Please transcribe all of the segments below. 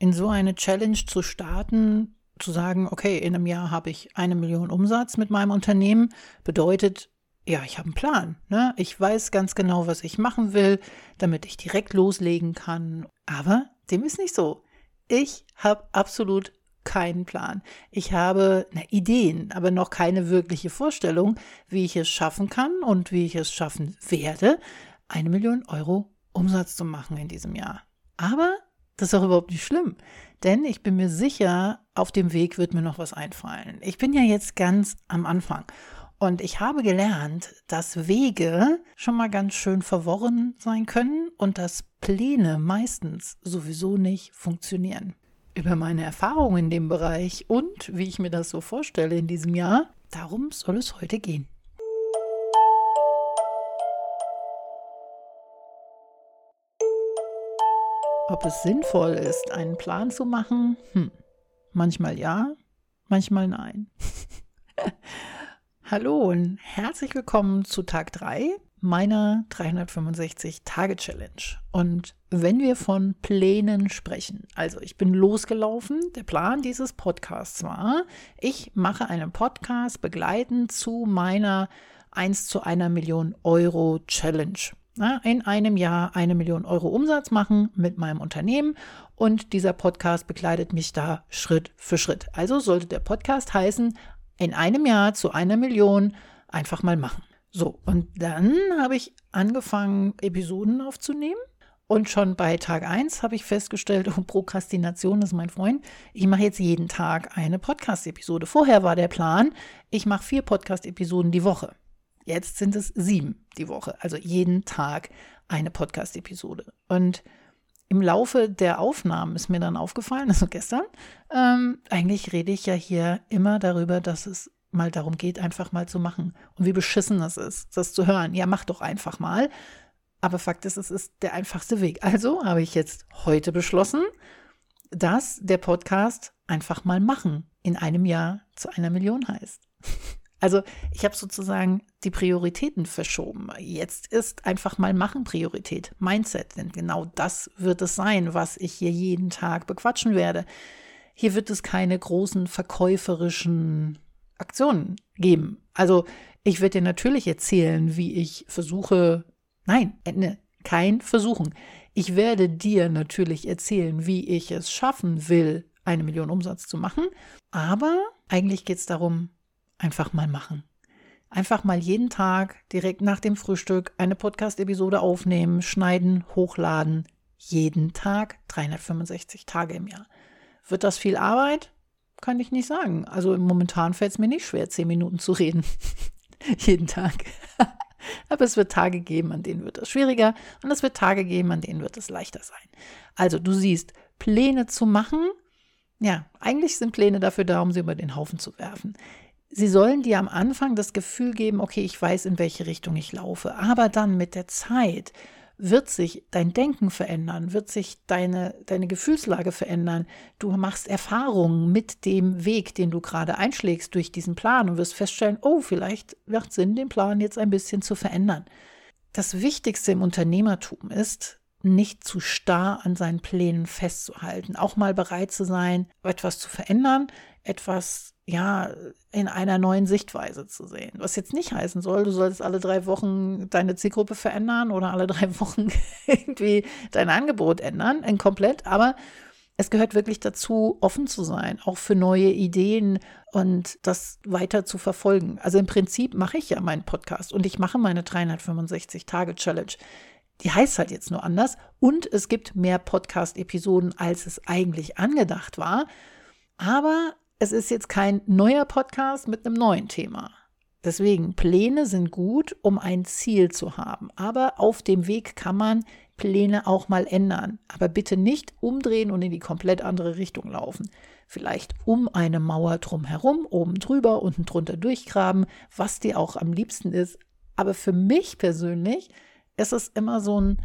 in so eine Challenge zu starten, zu sagen, okay, in einem Jahr habe ich eine Million Umsatz mit meinem Unternehmen, bedeutet, ja, ich habe einen Plan. Ne? Ich weiß ganz genau, was ich machen will, damit ich direkt loslegen kann. Aber dem ist nicht so. Ich habe absolut keinen Plan. Ich habe na, Ideen, aber noch keine wirkliche Vorstellung, wie ich es schaffen kann und wie ich es schaffen werde, eine Million Euro Umsatz zu machen in diesem Jahr. Aber das ist auch überhaupt nicht schlimm, denn ich bin mir sicher, auf dem Weg wird mir noch was einfallen. Ich bin ja jetzt ganz am Anfang und ich habe gelernt, dass Wege schon mal ganz schön verworren sein können und dass Pläne meistens sowieso nicht funktionieren. Über meine Erfahrungen in dem Bereich und wie ich mir das so vorstelle in diesem Jahr, darum soll es heute gehen. Ob es sinnvoll ist, einen Plan zu machen? Hm. Manchmal ja, manchmal nein. Hallo und herzlich willkommen zu Tag 3 meiner 365-Tage-Challenge. Und wenn wir von Plänen sprechen, also ich bin losgelaufen, der Plan dieses Podcasts war, ich mache einen Podcast begleitend zu meiner 1 zu einer Million Euro Challenge. In einem Jahr eine Million Euro Umsatz machen mit meinem Unternehmen und dieser Podcast begleitet mich da Schritt für Schritt. Also sollte der Podcast heißen, in einem Jahr zu einer Million einfach mal machen. So, und dann habe ich angefangen, Episoden aufzunehmen. Und schon bei Tag 1 habe ich festgestellt, oh, Prokrastination ist mein Freund. Ich mache jetzt jeden Tag eine Podcast-Episode. Vorher war der Plan, ich mache vier Podcast-Episoden die Woche. Jetzt sind es sieben die Woche. Also jeden Tag eine Podcast-Episode. Und im Laufe der Aufnahmen ist mir dann aufgefallen, also gestern, ähm, eigentlich rede ich ja hier immer darüber, dass es mal darum geht, einfach mal zu machen. Und wie beschissen das ist, das zu hören. Ja, mach doch einfach mal. Aber Fakt ist, es ist der einfachste Weg. Also habe ich jetzt heute beschlossen, dass der Podcast einfach mal machen in einem Jahr zu einer Million heißt. Also ich habe sozusagen die Prioritäten verschoben. Jetzt ist einfach mal machen Priorität, Mindset, denn genau das wird es sein, was ich hier jeden Tag bequatschen werde. Hier wird es keine großen verkäuferischen Aktionen geben. Also ich werde dir natürlich erzählen, wie ich versuche, nein, ne, kein Versuchen. Ich werde dir natürlich erzählen, wie ich es schaffen will, eine Million Umsatz zu machen. Aber eigentlich geht es darum, einfach mal machen. Einfach mal jeden Tag direkt nach dem Frühstück eine Podcast-Episode aufnehmen, schneiden, hochladen. Jeden Tag, 365 Tage im Jahr. Wird das viel Arbeit? Kann ich nicht sagen. Also momentan fällt es mir nicht schwer, zehn Minuten zu reden. jeden Tag. Aber es wird Tage geben, an denen wird es schwieriger und es wird Tage geben, an denen wird es leichter sein. Also du siehst, Pläne zu machen, ja, eigentlich sind Pläne dafür da, um sie über den Haufen zu werfen. Sie sollen dir am Anfang das Gefühl geben, okay, ich weiß, in welche Richtung ich laufe. Aber dann mit der Zeit wird sich dein Denken verändern, wird sich deine, deine Gefühlslage verändern. Du machst Erfahrungen mit dem Weg, den du gerade einschlägst durch diesen Plan und wirst feststellen, oh, vielleicht wird Sinn, den Plan jetzt ein bisschen zu verändern. Das Wichtigste im Unternehmertum ist, nicht zu starr an seinen Plänen festzuhalten, auch mal bereit zu sein, etwas zu verändern, etwas ja, in einer neuen Sichtweise zu sehen. Was jetzt nicht heißen soll, du solltest alle drei Wochen deine Zielgruppe verändern oder alle drei Wochen irgendwie dein Angebot ändern, komplett, aber es gehört wirklich dazu, offen zu sein, auch für neue Ideen und das weiter zu verfolgen. Also im Prinzip mache ich ja meinen Podcast und ich mache meine 365-Tage-Challenge. Die heißt halt jetzt nur anders und es gibt mehr Podcast-Episoden, als es eigentlich angedacht war. Aber es ist jetzt kein neuer Podcast mit einem neuen Thema. Deswegen, Pläne sind gut, um ein Ziel zu haben. Aber auf dem Weg kann man Pläne auch mal ändern. Aber bitte nicht umdrehen und in die komplett andere Richtung laufen. Vielleicht um eine Mauer drumherum, oben drüber, unten drunter durchgraben, was dir auch am liebsten ist. Aber für mich persönlich ist es immer so ein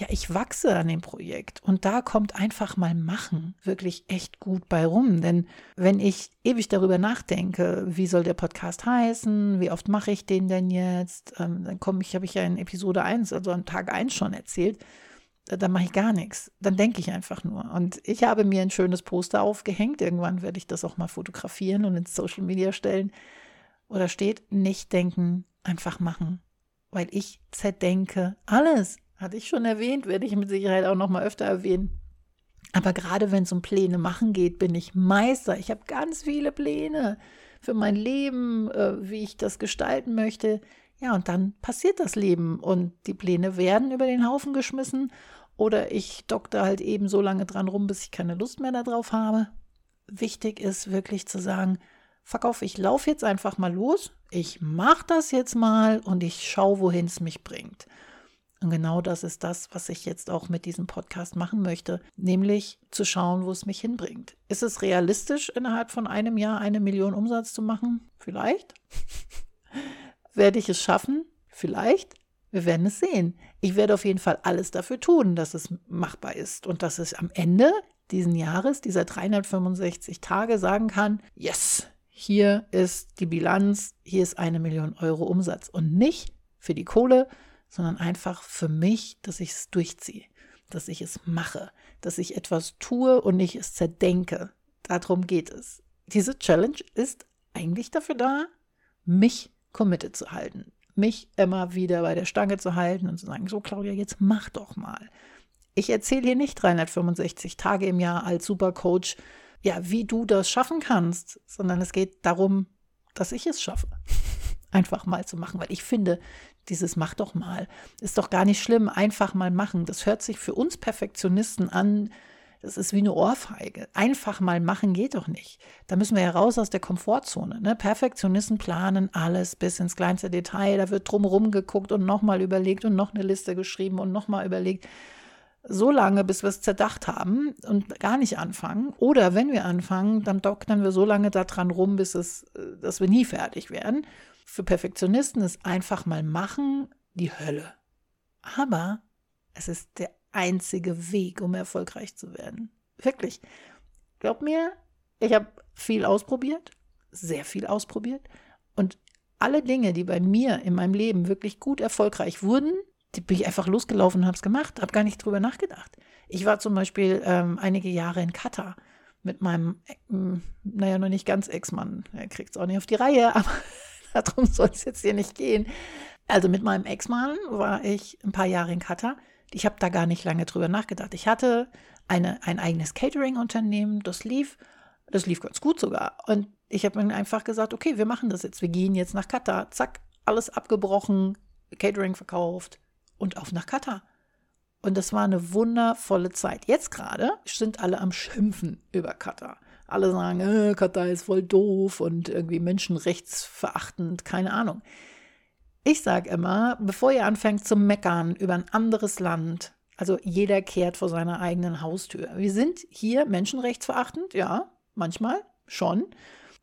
ja, ich wachse an dem Projekt und da kommt einfach mal machen wirklich echt gut bei rum. Denn wenn ich ewig darüber nachdenke, wie soll der Podcast heißen, wie oft mache ich den denn jetzt, ähm, dann komme ich, habe ich ja in Episode 1, also an Tag 1 schon erzählt, dann mache ich gar nichts. Dann denke ich einfach nur. Und ich habe mir ein schönes Poster aufgehängt. Irgendwann werde ich das auch mal fotografieren und ins Social Media stellen. Oder steht, nicht denken, einfach machen. Weil ich zerdenke alles. Hatte ich schon erwähnt, werde ich mit Sicherheit auch noch mal öfter erwähnen. Aber gerade wenn es um Pläne machen geht, bin ich Meister. Ich habe ganz viele Pläne für mein Leben, äh, wie ich das gestalten möchte. Ja, und dann passiert das Leben und die Pläne werden über den Haufen geschmissen oder ich dokter halt eben so lange dran rum, bis ich keine Lust mehr darauf habe. Wichtig ist wirklich zu sagen, verkauf, ich laufe jetzt einfach mal los, ich mache das jetzt mal und ich schaue, wohin es mich bringt. Und genau das ist das, was ich jetzt auch mit diesem Podcast machen möchte, nämlich zu schauen, wo es mich hinbringt. Ist es realistisch, innerhalb von einem Jahr eine Million Umsatz zu machen? Vielleicht. Werde ich es schaffen? Vielleicht. Wir werden es sehen. Ich werde auf jeden Fall alles dafür tun, dass es machbar ist und dass ich am Ende diesen Jahres, dieser 365 Tage sagen kann, yes, hier ist die Bilanz, hier ist eine Million Euro Umsatz und nicht für die Kohle, sondern einfach für mich, dass ich es durchziehe, dass ich es mache, dass ich etwas tue und nicht es zerdenke. Darum geht es. Diese Challenge ist eigentlich dafür da, mich committed zu halten, mich immer wieder bei der Stange zu halten und zu sagen, so Claudia, jetzt mach doch mal. Ich erzähle hier nicht 365 Tage im Jahr als Supercoach, ja, wie du das schaffen kannst, sondern es geht darum, dass ich es schaffe. Einfach mal zu machen, weil ich finde, dieses mach doch mal ist doch gar nicht schlimm, einfach mal machen. Das hört sich für uns Perfektionisten an, das ist wie eine Ohrfeige. Einfach mal machen geht doch nicht. Da müssen wir ja raus aus der Komfortzone. Ne? Perfektionisten planen alles bis ins kleinste Detail. Da wird drumherum geguckt und nochmal überlegt und noch eine Liste geschrieben und nochmal überlegt. So lange, bis wir es zerdacht haben und gar nicht anfangen. Oder wenn wir anfangen, dann doktern wir so lange daran rum, bis es, äh, dass wir nie fertig werden. Für Perfektionisten ist einfach mal machen die Hölle. Aber es ist der einzige Weg, um erfolgreich zu werden. Wirklich. Glaub mir, ich habe viel ausprobiert, sehr viel ausprobiert. Und alle Dinge, die bei mir in meinem Leben wirklich gut erfolgreich wurden, die bin ich einfach losgelaufen und habe es gemacht, habe gar nicht drüber nachgedacht. Ich war zum Beispiel ähm, einige Jahre in Katar mit meinem, äh, naja, noch nicht ganz Ex-Mann. Er kriegt es auch nicht auf die Reihe, aber darum soll es jetzt hier nicht gehen. Also mit meinem Ex-Mann war ich ein paar Jahre in Katar ich habe da gar nicht lange drüber nachgedacht. Ich hatte eine, ein eigenes Catering-Unternehmen, das lief, das lief ganz gut sogar. Und ich habe mir einfach gesagt, okay, wir machen das jetzt. Wir gehen jetzt nach Katar. Zack, alles abgebrochen, Catering verkauft und auf nach Katar. Und das war eine wundervolle Zeit. Jetzt gerade sind alle am Schimpfen über Katar. Alle sagen, äh, Katar ist voll doof und irgendwie menschenrechtsverachtend, keine Ahnung. Ich sage immer, bevor ihr anfängt zu meckern über ein anderes Land, also jeder kehrt vor seiner eigenen Haustür. Wir sind hier menschenrechtsverachtend, ja, manchmal schon.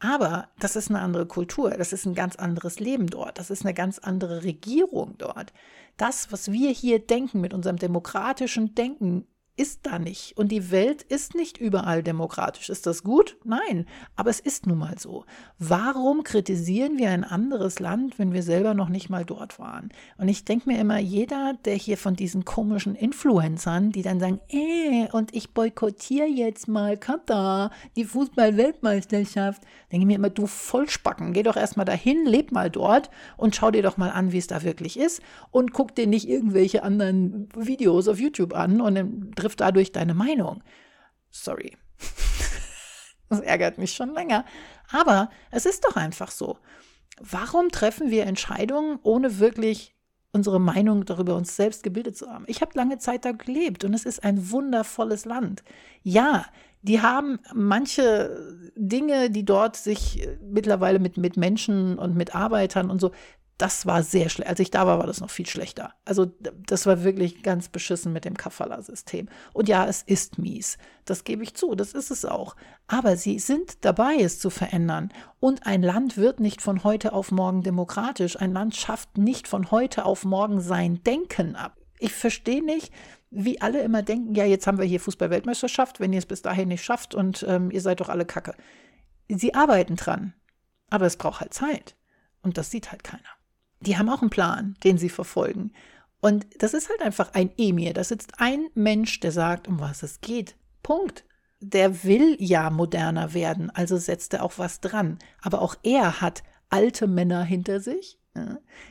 Aber das ist eine andere Kultur, das ist ein ganz anderes Leben dort, das ist eine ganz andere Regierung dort. Das, was wir hier denken mit unserem demokratischen Denken, ist da nicht. Und die Welt ist nicht überall demokratisch. Ist das gut? Nein, aber es ist nun mal so. Warum kritisieren wir ein anderes Land, wenn wir selber noch nicht mal dort waren? Und ich denke mir immer, jeder, der hier von diesen komischen Influencern, die dann sagen, äh, und ich boykottiere jetzt mal Katar, die Fußball-Weltmeisterschaft, denke mir immer, du Vollspacken, geh doch erstmal dahin, leb mal dort und schau dir doch mal an, wie es da wirklich ist und guck dir nicht irgendwelche anderen Videos auf YouTube an und dann trifft dadurch deine Meinung. Sorry. Das ärgert mich schon länger. Aber es ist doch einfach so. Warum treffen wir Entscheidungen, ohne wirklich unsere Meinung darüber uns selbst gebildet zu haben? Ich habe lange Zeit da gelebt und es ist ein wundervolles Land. Ja, die haben manche Dinge, die dort sich mittlerweile mit, mit Menschen und mit Arbeitern und so das war sehr schlecht. Als ich da war, war das noch viel schlechter. Also das war wirklich ganz beschissen mit dem Kafala-System. Und ja, es ist mies. Das gebe ich zu, das ist es auch. Aber sie sind dabei, es zu verändern. Und ein Land wird nicht von heute auf morgen demokratisch. Ein Land schafft nicht von heute auf morgen sein Denken ab. Ich verstehe nicht, wie alle immer denken, ja, jetzt haben wir hier Fußball-Weltmeisterschaft, wenn ihr es bis dahin nicht schafft und ähm, ihr seid doch alle Kacke. Sie arbeiten dran. Aber es braucht halt Zeit. Und das sieht halt keiner die haben auch einen Plan, den sie verfolgen. Und das ist halt einfach ein Emir. Da sitzt ein Mensch, der sagt, um was es geht. Punkt. Der will ja moderner werden, also setzt er auch was dran. Aber auch er hat alte Männer hinter sich,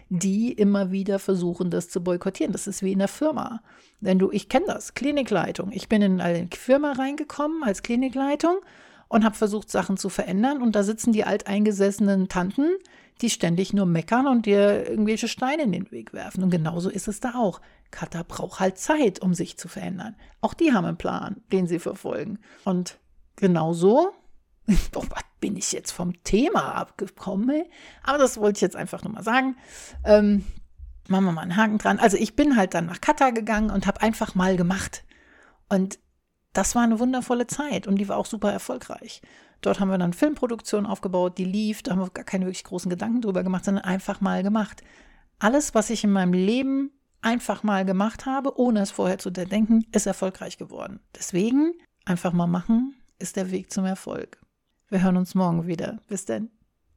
die immer wieder versuchen, das zu boykottieren. Das ist wie in der Firma. Wenn du, ich kenne das, Klinikleitung. Ich bin in eine Firma reingekommen als Klinikleitung und habe versucht, Sachen zu verändern. Und da sitzen die alteingesessenen Tanten, die ständig nur meckern und dir irgendwelche Steine in den Weg werfen. Und genauso ist es da auch. Kata braucht halt Zeit, um sich zu verändern. Auch die haben einen Plan, den sie verfolgen. Und genauso oh, was bin ich jetzt vom Thema abgekommen? Aber das wollte ich jetzt einfach nur mal sagen. Ähm, machen wir mal einen Haken dran. Also ich bin halt dann nach Katar gegangen und habe einfach mal gemacht. Und das war eine wundervolle Zeit und die war auch super erfolgreich. Dort haben wir dann Filmproduktion aufgebaut, die lief, da haben wir gar keine wirklich großen Gedanken drüber gemacht, sondern einfach mal gemacht. Alles, was ich in meinem Leben einfach mal gemacht habe, ohne es vorher zu denken, ist erfolgreich geworden. Deswegen einfach mal machen ist der Weg zum Erfolg. Wir hören uns morgen wieder. Bis dann.